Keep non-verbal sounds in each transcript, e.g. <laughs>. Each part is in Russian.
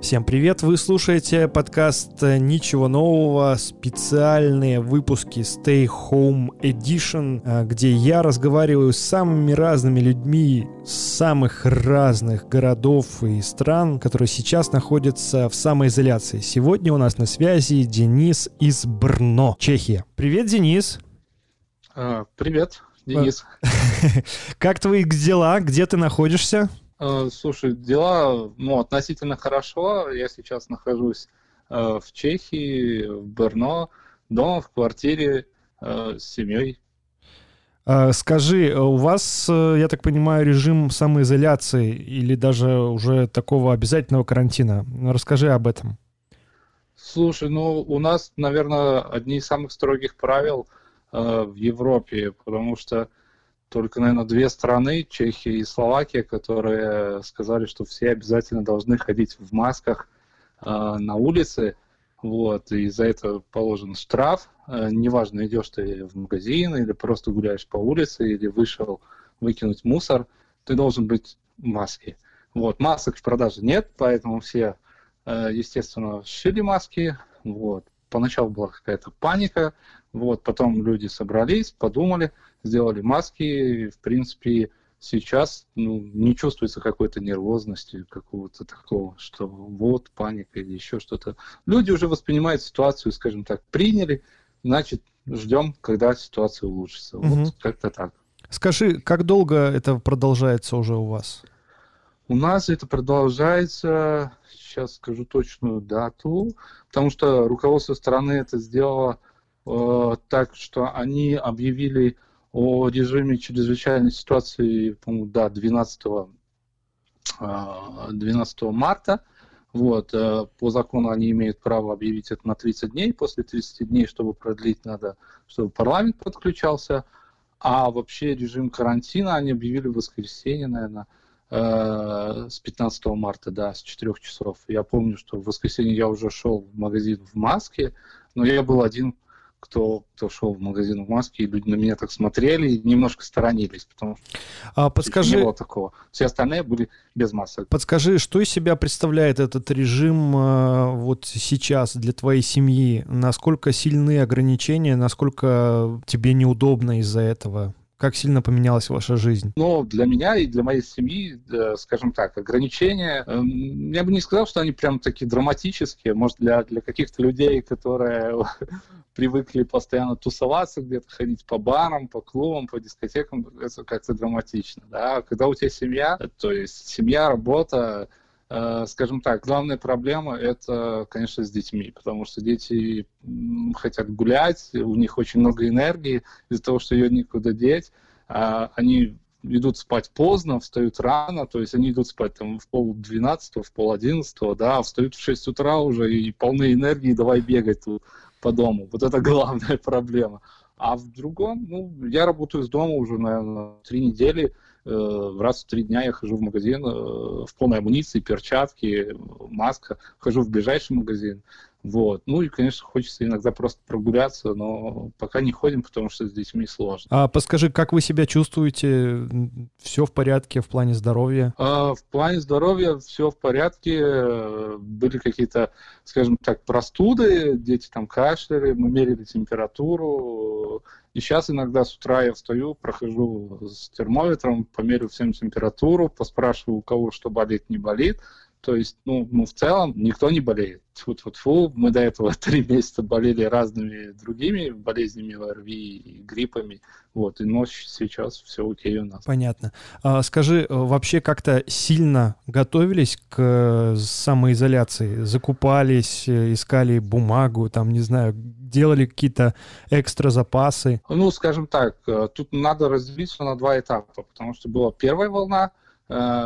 Всем привет! Вы слушаете подкаст «Ничего нового», специальные выпуски Stay Home Edition, а, где я разговариваю с самыми разными людьми самых разных городов и стран, которые сейчас находятся в самоизоляции. Сегодня у нас на связи Денис из Брно, Чехия. Привет, Денис! А, привет, Денис. <laughs> Как твои дела? Где ты находишься? Э, слушай, дела ну, относительно хорошо. Я сейчас нахожусь э, в Чехии, в Берно, дома, в квартире э, с семьей. Скажи, у вас, я так понимаю, режим самоизоляции или даже уже такого обязательного карантина? Расскажи об этом. Слушай, ну у нас, наверное, одни из самых строгих правил э, в Европе, потому что только, наверное, две страны, Чехия и Словакия, которые сказали, что все обязательно должны ходить в масках э, на улице. Вот, и за это положен штраф. Э, неважно, идешь ты в магазин или просто гуляешь по улице, или вышел выкинуть мусор, ты должен быть в маске. Вот, масок в продаже нет, поэтому все, э, естественно, шили маски. Вот. Поначалу была какая-то паника, вот, потом люди собрались, подумали, сделали маски, в принципе, сейчас ну, не чувствуется какой-то нервозности, какого-то такого, что вот паника или еще что-то. Люди уже воспринимают ситуацию, скажем так, приняли, значит, ждем, когда ситуация улучшится. Угу. Вот как-то так. Скажи, как долго это продолжается уже у вас? У нас это продолжается, сейчас скажу точную дату, потому что руководство страны это сделало э, так, что они объявили о режиме чрезвычайной ситуации, по-моему, да, 12, 12 а, марта. Вот, э, по закону они имеют право объявить это на 30 дней. После 30 дней, чтобы продлить, надо, чтобы парламент подключался. А вообще режим карантина они объявили в воскресенье, наверное, э, с 15 марта, да, с 4 часов. Я помню, что в воскресенье я уже шел в магазин в маске, но я был один кто, кто шел в магазин в маске, и люди на меня так смотрели и немножко сторонились, потому что а, подскажи, не было такого. Все остальные были без масок. Подскажи, что из себя представляет этот режим э, вот сейчас для твоей семьи? Насколько сильны ограничения, насколько тебе неудобно из-за этого? Как сильно поменялась ваша жизнь? Ну, для меня и для моей семьи, скажем так, ограничения, эм, я бы не сказал, что они прям такие драматические. Может, для, для каких-то людей, которые <laughs> привыкли постоянно тусоваться где-то, ходить по барам, по клубам, по дискотекам, это как-то драматично. Да? Когда у тебя семья, то есть семья, работа, скажем так, главная проблема это, конечно, с детьми, потому что дети хотят гулять, у них очень много энергии из-за того, что ее никуда деть, а они идут спать поздно, встают рано, то есть они идут спать там в пол двенадцатого, в пол одиннадцатого, да, встают в 6 утра уже и полны энергии, давай бегать тут по дому. Вот это <laughs> главная проблема. А в другом, ну, я работаю с дома уже, наверное, три недели. Э, раз в три дня я хожу в магазин э, в полной амуниции, перчатки, маска. Хожу в ближайший магазин. Вот. Ну и, конечно, хочется иногда просто прогуляться, но пока не ходим, потому что с детьми сложно. А подскажи, как вы себя чувствуете? Все в порядке в плане здоровья? А, в плане здоровья все в порядке. Были какие-то, скажем так, простуды, дети там кашляли, мы мерили температуру. И сейчас иногда с утра я встаю, прохожу с термометром, померю всем температуру, поспрашиваю, у кого что болит, не болит. То есть, ну, ну, в целом никто не болеет. Тьфу-тьфу-тьфу. Мы до этого <laughs> три месяца болели разными другими болезнями ОРВИ и гриппами. Вот, и ночь сейчас все окей у нас. Понятно. А, скажи, э, вообще как-то сильно готовились к э, самоизоляции? Закупались, э, искали бумагу, там, не знаю, делали какие-то экстра запасы? Ну, скажем так, тут надо разделить все на два этапа, потому что была первая волна,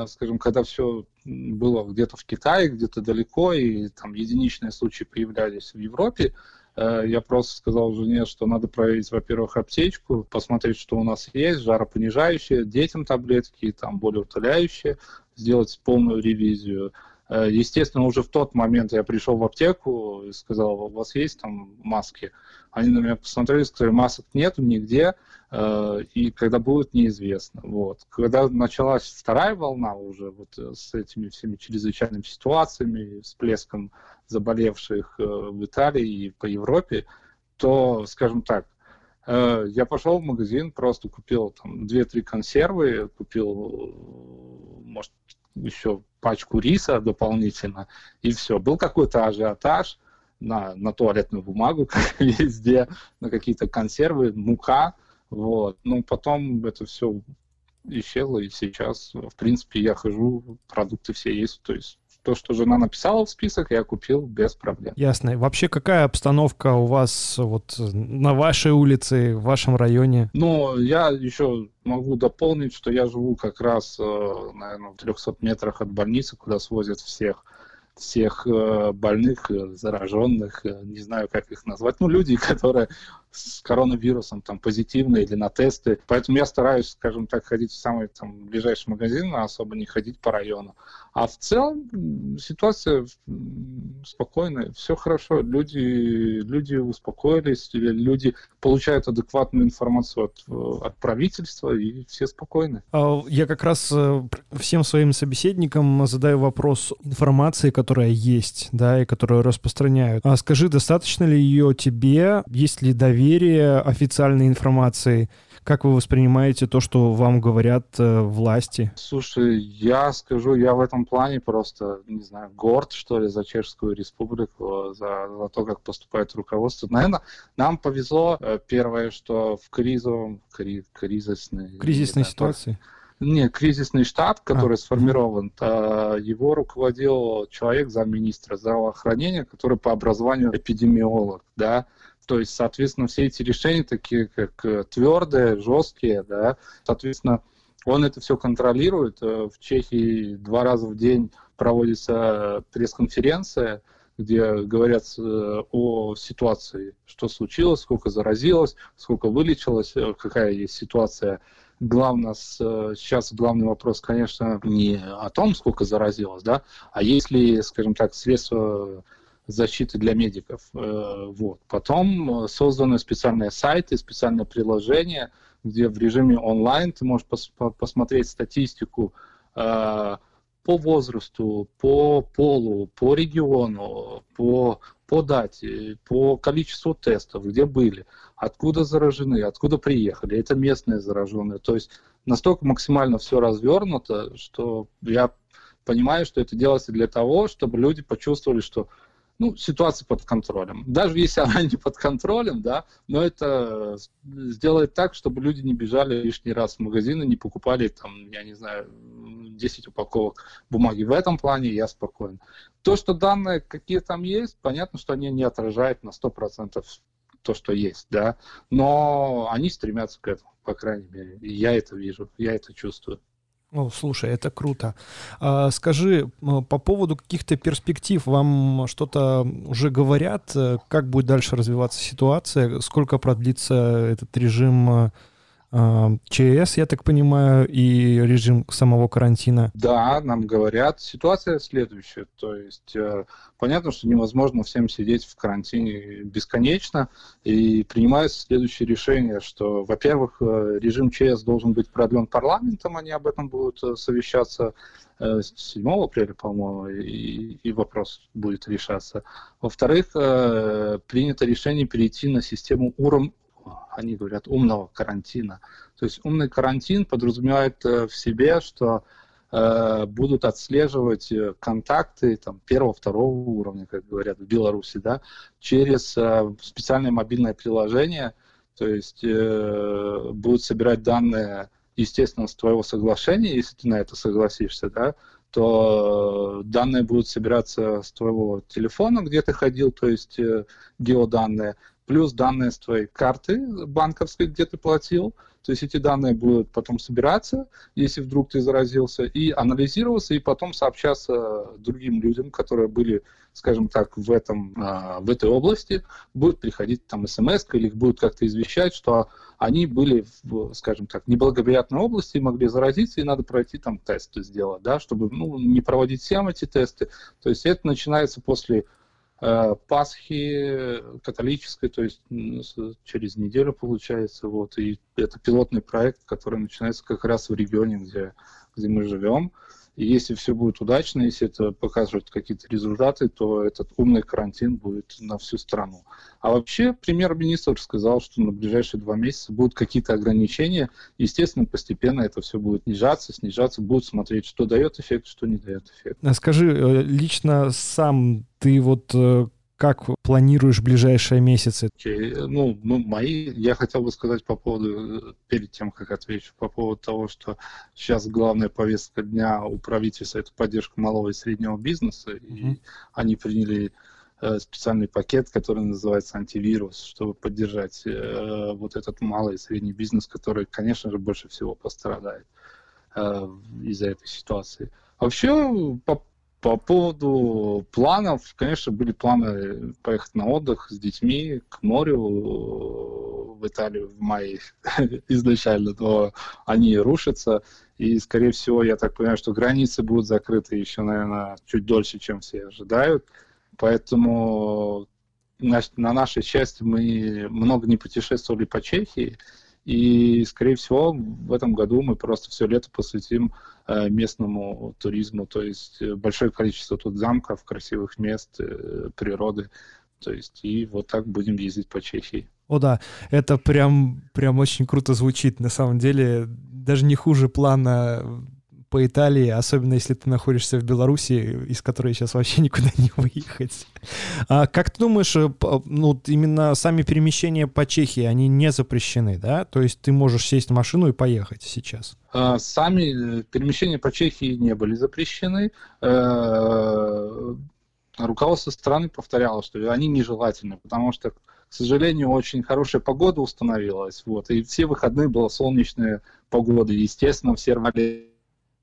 скажем, когда все было где-то в Китае, где-то далеко, и там единичные случаи появлялись в Европе, э, я просто сказал жене, что надо проверить, во-первых, аптечку, посмотреть, что у нас есть, жаропонижающие, детям таблетки, там более утоляющие, сделать полную ревизию. Э, естественно, уже в тот момент я пришел в аптеку и сказал, у вас есть там маски? Они на меня посмотрели, сказали, масок нет нигде, э, и когда будет, неизвестно. Вот. Когда началась вторая волна уже вот э, с этими всеми чрезвычайными ситуациями, всплеском заболевших в Италии и по Европе, то, скажем так, я пошел в магазин, просто купил там 2-3 консервы, купил, может, еще пачку риса дополнительно, и все. Был какой-то ажиотаж на, на туалетную бумагу, <laughs> везде, на какие-то консервы, мука, вот. Ну, потом это все исчезло, и сейчас, в принципе, я хожу, продукты все есть, то есть то, что жена написала в список, я купил без проблем. Ясно. Вообще, какая обстановка у вас вот на вашей улице, в вашем районе? Ну, я еще могу дополнить, что я живу как раз, э, наверное, в 300 метрах от больницы, куда свозят всех всех э, больных, э, зараженных, не знаю, как их назвать, ну, люди, <laughs> которые с коронавирусом там позитивные или на тесты. Поэтому я стараюсь, скажем так, ходить в самый там ближайший магазин, а особо не ходить по району. А в целом ситуация спокойная, все хорошо. Люди, люди успокоились, люди получают адекватную информацию от, от правительства, и все спокойны. А я как раз э, всем своим собеседникам задаю вопрос информации, которая есть, да, и которую распространяют. А скажи, достаточно ли ее тебе? Есть ли доверие доверие официальной информации? Как вы воспринимаете то, что вам говорят э, власти? Слушай, я скажу, я в этом плане просто, не знаю, горд, что ли, за Чешскую Республику, за, за то, как поступает руководство. Наверное, нам повезло. Э, первое, что в кризовом, кри, кризисной... Кризисной ситуации? Не, кризисный штаб, который а. сформирован, то его руководил человек замминистра здравоохранения, который по образованию эпидемиолог, да, то есть, соответственно, все эти решения такие, как э, твердые, жесткие, да, соответственно, он это все контролирует. Э, в Чехии два раза в день проводится пресс-конференция, где говорят э, о ситуации, что случилось, сколько заразилось, сколько вылечилось, какая есть ситуация. Главное, сейчас главный вопрос, конечно, не о том, сколько заразилось, да, а есть ли, скажем так, средства защиты для медиков. Э, вот. Потом э, созданы специальные сайты, специальное приложение, где в режиме онлайн ты можешь пос посмотреть статистику э, по возрасту, по полу, по региону, по, по дате, по количеству тестов, где были, откуда заражены, откуда приехали. Это местные зараженные. То есть настолько максимально все развернуто, что я понимаю, что это делается для того, чтобы люди почувствовали, что ну, ситуация под контролем. Даже если она не под контролем, да, но это сделает так, чтобы люди не бежали лишний раз в магазин и не покупали там, я не знаю, 10 упаковок бумаги. В этом плане я спокоен. То, что данные какие там есть, понятно, что они не отражают на 100% то, что есть, да, но они стремятся к этому, по крайней мере. И я это вижу, я это чувствую. О, слушай, это круто. А, скажи, по поводу каких-то перспектив, вам что-то уже говорят? Э, как будет дальше развиваться ситуация? Сколько продлится этот режим э, ЧС, я так понимаю, и режим самого карантина? Да, нам говорят. Ситуация следующая. То есть э, понятно, что невозможно всем сидеть в карантине бесконечно. И принимается следующее решение, что, во-первых, э, режим ЧС должен быть продлен парламентом, они об этом будут э, совещаться 7 апреля, по-моему, и, и вопрос будет решаться. Во-вторых, принято решение перейти на систему УРМ они говорят, умного карантина. То есть умный карантин подразумевает э, в себе, что э, будут отслеживать э, контакты там, первого, второго уровня, как говорят в Беларуси, да, через специальное мобильное приложение, то есть э, будут собирать данные, естественно, с твоего соглашения, если ты на это согласишься, да, то данные будут собираться с твоего телефона, где ты ходил, то есть э, геоданные, плюс данные с твоей карты банковской, где ты платил, То есть эти данные будут потом собираться, если вдруг ты заразился, и анализироваться, и потом сообщаться другим людям, которые были, скажем так, в, этом, а, в этой области, будет приходить там смс или их будут как-то извещать, что они были, в, скажем так, неблагоприятной области, могли заразиться, и надо пройти там тесты сделать, да, чтобы ну, не проводить всем эти тесты. То есть это начинается после Пасхи католической, то есть через неделю получается, вот, и это пилотный проект, который начинается как раз в регионе, где, где мы живем. И если все будет удачно, если это показывает какие-то результаты, то этот умный карантин будет на всю страну. А вообще премьер-министр сказал, что на ближайшие два месяца будут какие-то ограничения. Естественно, постепенно это все будет снижаться, снижаться, будут смотреть, что дает эффект, что не дает эффект. А скажи, э, лично сам ты вот э, как планируешь ближайшие месяцы? Okay. Ну, ну, мои, я хотел бы сказать по поводу, перед тем, как отвечу, по поводу того, что сейчас главная повестка дня у правительства это поддержка малого и среднего бизнеса, mm-hmm. и они приняли э, специальный пакет, который называется антивирус, чтобы поддержать э, вот этот малый и средний бизнес, который, конечно же, больше всего пострадает э, из-за этой ситуации. Вообще, по по поводу планов, конечно, были планы поехать на отдых с детьми к морю э, в Италию в мае <laughs> изначально, но они рушатся. И, скорее всего, я так понимаю, что границы будут закрыты еще, наверное, чуть дольше, чем все ожидают. Поэтому на, на нашей части мы много не путешествовали по Чехии. И, скорее всего, в этом году мы просто все лето посвятим э, местному туризму, то есть э, большое количество тут замков, красивых мест, э, природы. То есть и вот так будем ездить по Чехии. О да, это прям, прям очень круто звучит. На самом деле, даже не хуже плана по Италии, особенно если ты находишься в Беларуси, из которой сейчас вообще никуда не выехать. А как ты думаешь, э, ну, именно сами перемещения по Чехии, они не запрещены, да? То есть ты можешь сесть в машину и поехать сейчас? А, сами э, перемещения по Чехии не были запрещены. Э, руководство страны повторяло, что они нежелательны, потому что, к сожалению, очень хорошая погода установилась, вот, и все выходные была солнечная погода, естественно, все рвали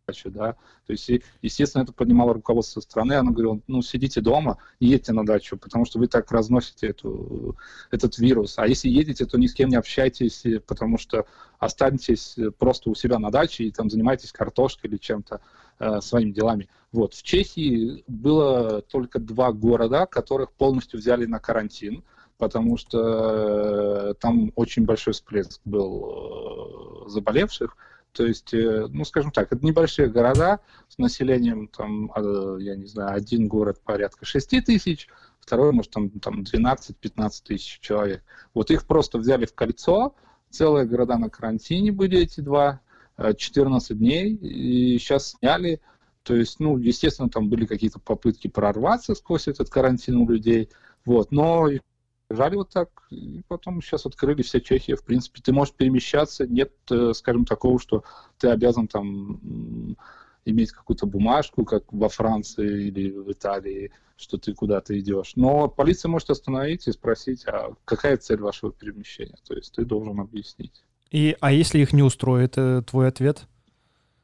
дачу, да, то есть, естественно, это поднимало руководство страны, оно говорило, ну, сидите дома, не едьте на дачу, потому что вы так разносите эту, этот вирус, а если едете, то ни с кем не общайтесь, потому что останетесь просто у себя на даче и там занимайтесь картошкой или чем-то, э, своими делами. Вот, в Чехии было только два города, которых полностью взяли на карантин, потому что э, там очень большой всплеск был э, заболевших, то есть, э, ну, скажем так, это небольшие города с населением, там, а, я не знаю, один город порядка 6 тысяч, второй, может, там, там 12-15 тысяч человек. Вот их просто взяли в кольцо, целые города на карантине были эти два, 14 э, дней, и сейчас сняли. То есть, ну, естественно, там были какие-то попытки прорваться сквозь этот карантин у людей, вот, но Вот так, и потом сейчас открыли все Чехии, в принципе, ты можешь перемещаться, нет, э, скажем, такого, что ты обязан там иметь какую-то бумажку, как во Франции или в Италии, что ты куда-то идешь. Но полиция может остановить и спросить, а какая цель вашего перемещения? То есть ты должен объяснить. И, а если их не устроит э, твой ответ?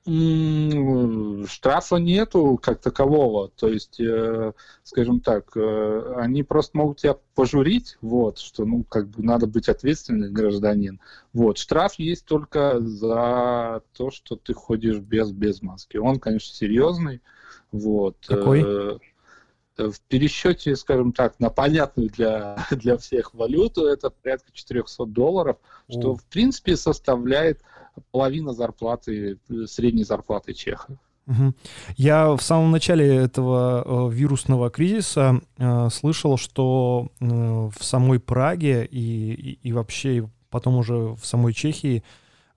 Штрафа нету как такового, то есть, э, скажем так, э, они просто могут тебя пожурить, вот, что, ну, как бы надо быть ответственным гражданин. Вот, штраф есть только за то, что ты ходишь без, без маски. Он, конечно, серьезный, вот. Какой? Э, в пересчете, скажем так, на понятную для, <laughs> для всех валюту, это порядка 400 долларов, что, в принципе, составляет половина зарплаты, средней зарплаты чеха. Я в самом начале этого э, вирусного кризиса э, слышал, что э, в самой Праге и, и, вообще потом уже в самой Чехии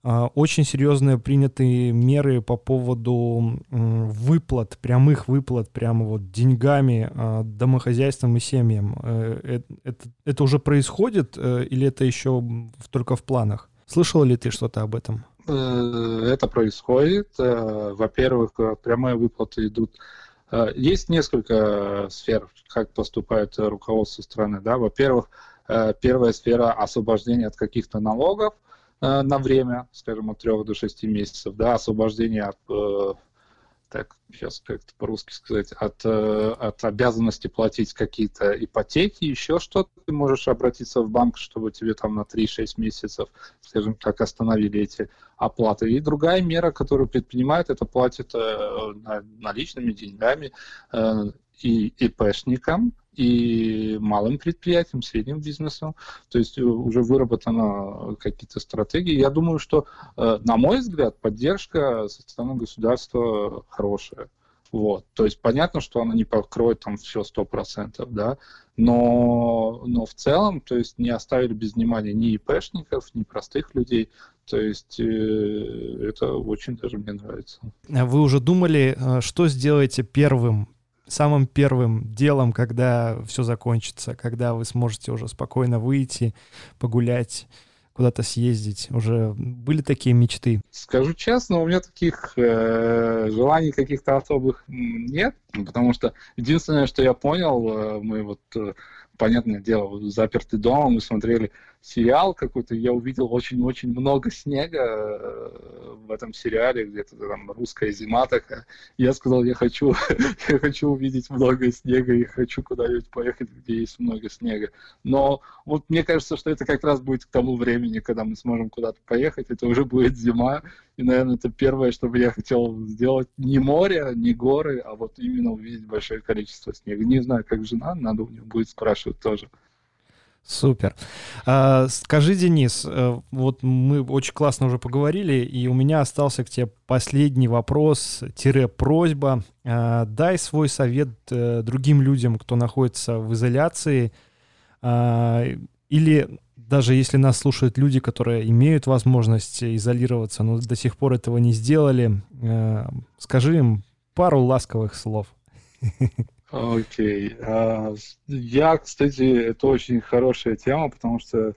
э, очень серьезные приняты меры по поводу э, выплат, прямых выплат, прямо вот деньгами э, домохозяйствам и семьям. Э, это, это уже происходит э, или это еще только в планах? Слышал ли ты что-то об этом? Э, это происходит. Э, во-первых, э, прямые выплаты идут. Есть несколько сфер, как поступает руководство страны. Да? Во-первых, первая сфера освобождения от каких-то налогов. на время, скажем, от 3 до 6 месяцев, да, освобождение от так, сейчас как-то по-русски сказать, от, э, от обязанности платить какие-то ипотеки, еще что-то, ты можешь обратиться в банк, чтобы тебе там на 3-6 месяцев, скажем так, остановили эти оплаты. И другая мера, которую предпринимает, это платит э, наличными деньгами э, и ИПшникам, и малым предприятиям, средним бизнесом. То есть э, уже выработаны какие-то стратегии. Я думаю, что, э, на мой взгляд, поддержка со стороны государства хорошая. Вот. То есть понятно, что она не покроет там все сто процентов, да, но, но в целом, то есть не оставили без внимания ни ИПшников, ни простых людей, то есть э, это очень даже мне нравится. Вы уже думали, э, что сделаете первым самым первым делом, когда все закончится, когда вы сможете уже спокойно выйти, погулять, куда-то съездить? Уже были такие мечты? Скажу честно, у меня таких э, желаний каких-то особых нет, потому что единственное, что я понял, э, мы вот э, понятное дело, заперты дома, мы смотрели сериал какой-то, я увидел очень-очень много снега э, в этом сериале, где-то там русская зима такая. Я сказал, я хочу, <laughs> я хочу увидеть много снега и хочу куда-нибудь поехать, где есть много снега. Но вот мне кажется, что это как раз будет к тому времени, когда мы сможем куда-то поехать, это уже будет зима, и, наверное, это первое, что бы я хотел сделать. Не море, не горы, а вот именно увидеть большое количество снега. Не знаю, как жена, надо у нее будет спрашивать тоже. Супер. А, скажи, Денис, э, вот мы очень классно уже поговорили, и у меня остался к тебе последний вопрос-просьба. А, дай свой совет а, другим людям, кто находится в изоляции, а, или даже если нас слушают люди, которые имеют возможность изолироваться, но до сих пор этого не сделали, э, скажи им пару ласковых слов. <laughs> Окей. Okay. Uh, я, кстати, это очень хорошая тема, потому что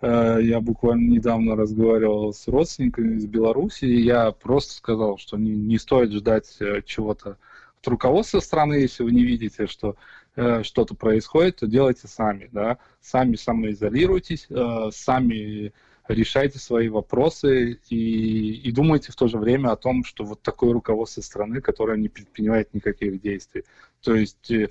uh, я буквально недавно разговаривал с родственниками из Беларуси, и я просто сказал, что не, не стоит ждать uh, чего-то от руководства страны, если вы не видите, что Э, что-то происходит, то делайте сами, да, сами самоизолируйтесь, э, сами решайте свои вопросы и, и думайте в то же время о том, что вот такое руководство страны, которое не предпринимает никаких действий. То есть э,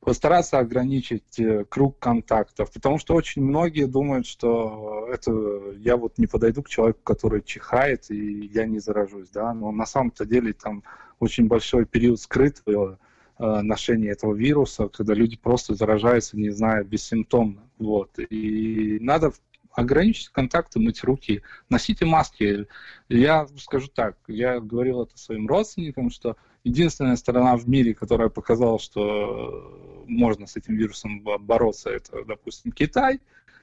постараться ограничить круг контактов, потому что очень многие думают, что это я вот не подойду к человеку, который чихает, и я не заражусь, да, но на самом-то деле там очень большой период скрытого Э, ношения этого вируса, когда люди просто заражаются, не зная, бессимптомно. Вот. И надо ограничить контакты, мыть руки, носите маски. Я скажу так, я говорил это своим родственникам, что единственная страна в мире, которая показала, что можно с этим вирусом бороться, это, допустим, Китай,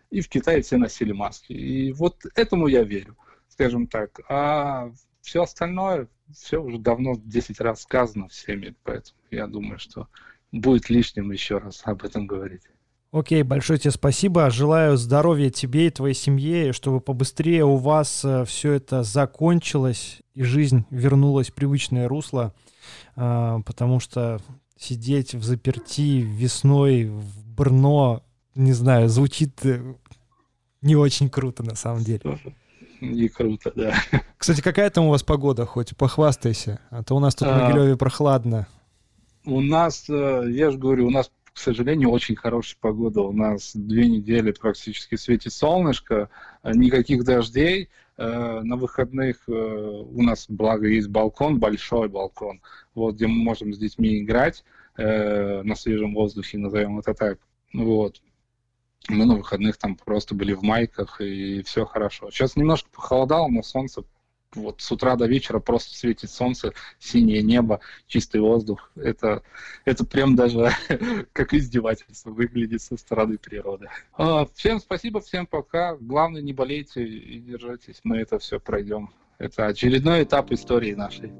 и в Китае все носили маски. И вот этому я верю, скажем так. А все остальное, все уже давно 10 раз сказано всеми, поэтому я думаю, что будет лишним еще раз об этом говорить. Окей, большое тебе спасибо. Желаю здоровья тебе и твоей семье, чтобы побыстрее у вас э, все это закончилось и жизнь вернулась в привычное русло, а, потому что сидеть в заперти весной в Брно, не знаю, звучит э, не очень круто на самом деле не круто, да. Кстати, какая там у вас погода, хоть похвастайся, а то у нас тут а, в Могилеве прохладно. У нас, э, я же говорю, у нас, к сожалению, очень хорошая погода. У нас две недели практически светит солнышко, никаких дождей. Э, на выходных э, у нас, благо, есть балкон, большой балкон, вот, где мы можем с детьми играть на свежем воздухе, назовем это так. Вот мы на выходных там просто были в майках, и все хорошо. Сейчас немножко похолодало, но солнце вот с утра до вечера просто светит солнце, синее небо, чистый воздух. Это, это прям даже <laughs> как издевательство выглядит со стороны природы. А, всем спасибо, всем пока. Главное, не болейте и держитесь. Мы это все пройдем. Это очередной этап истории нашей.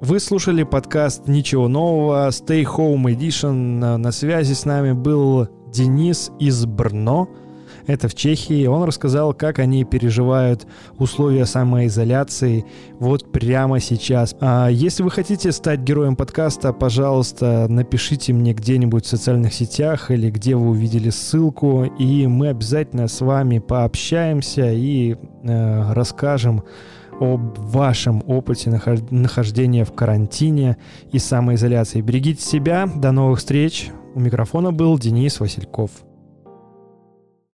Вы слушали подкаст «Ничего нового», Stay Home Edition. На связи с нами был Денис из Брно. Это в Чехии. Он рассказал, как они переживают условия самоизоляции вот прямо сейчас. А если вы хотите стать героем подкаста, пожалуйста, напишите мне где-нибудь в социальных сетях или где вы увидели ссылку, и мы обязательно с вами пообщаемся и э, расскажем об вашем опыте нахождения в карантине и самоизоляции. Берегите себя. До новых встреч. У микрофона был Денис Васильков.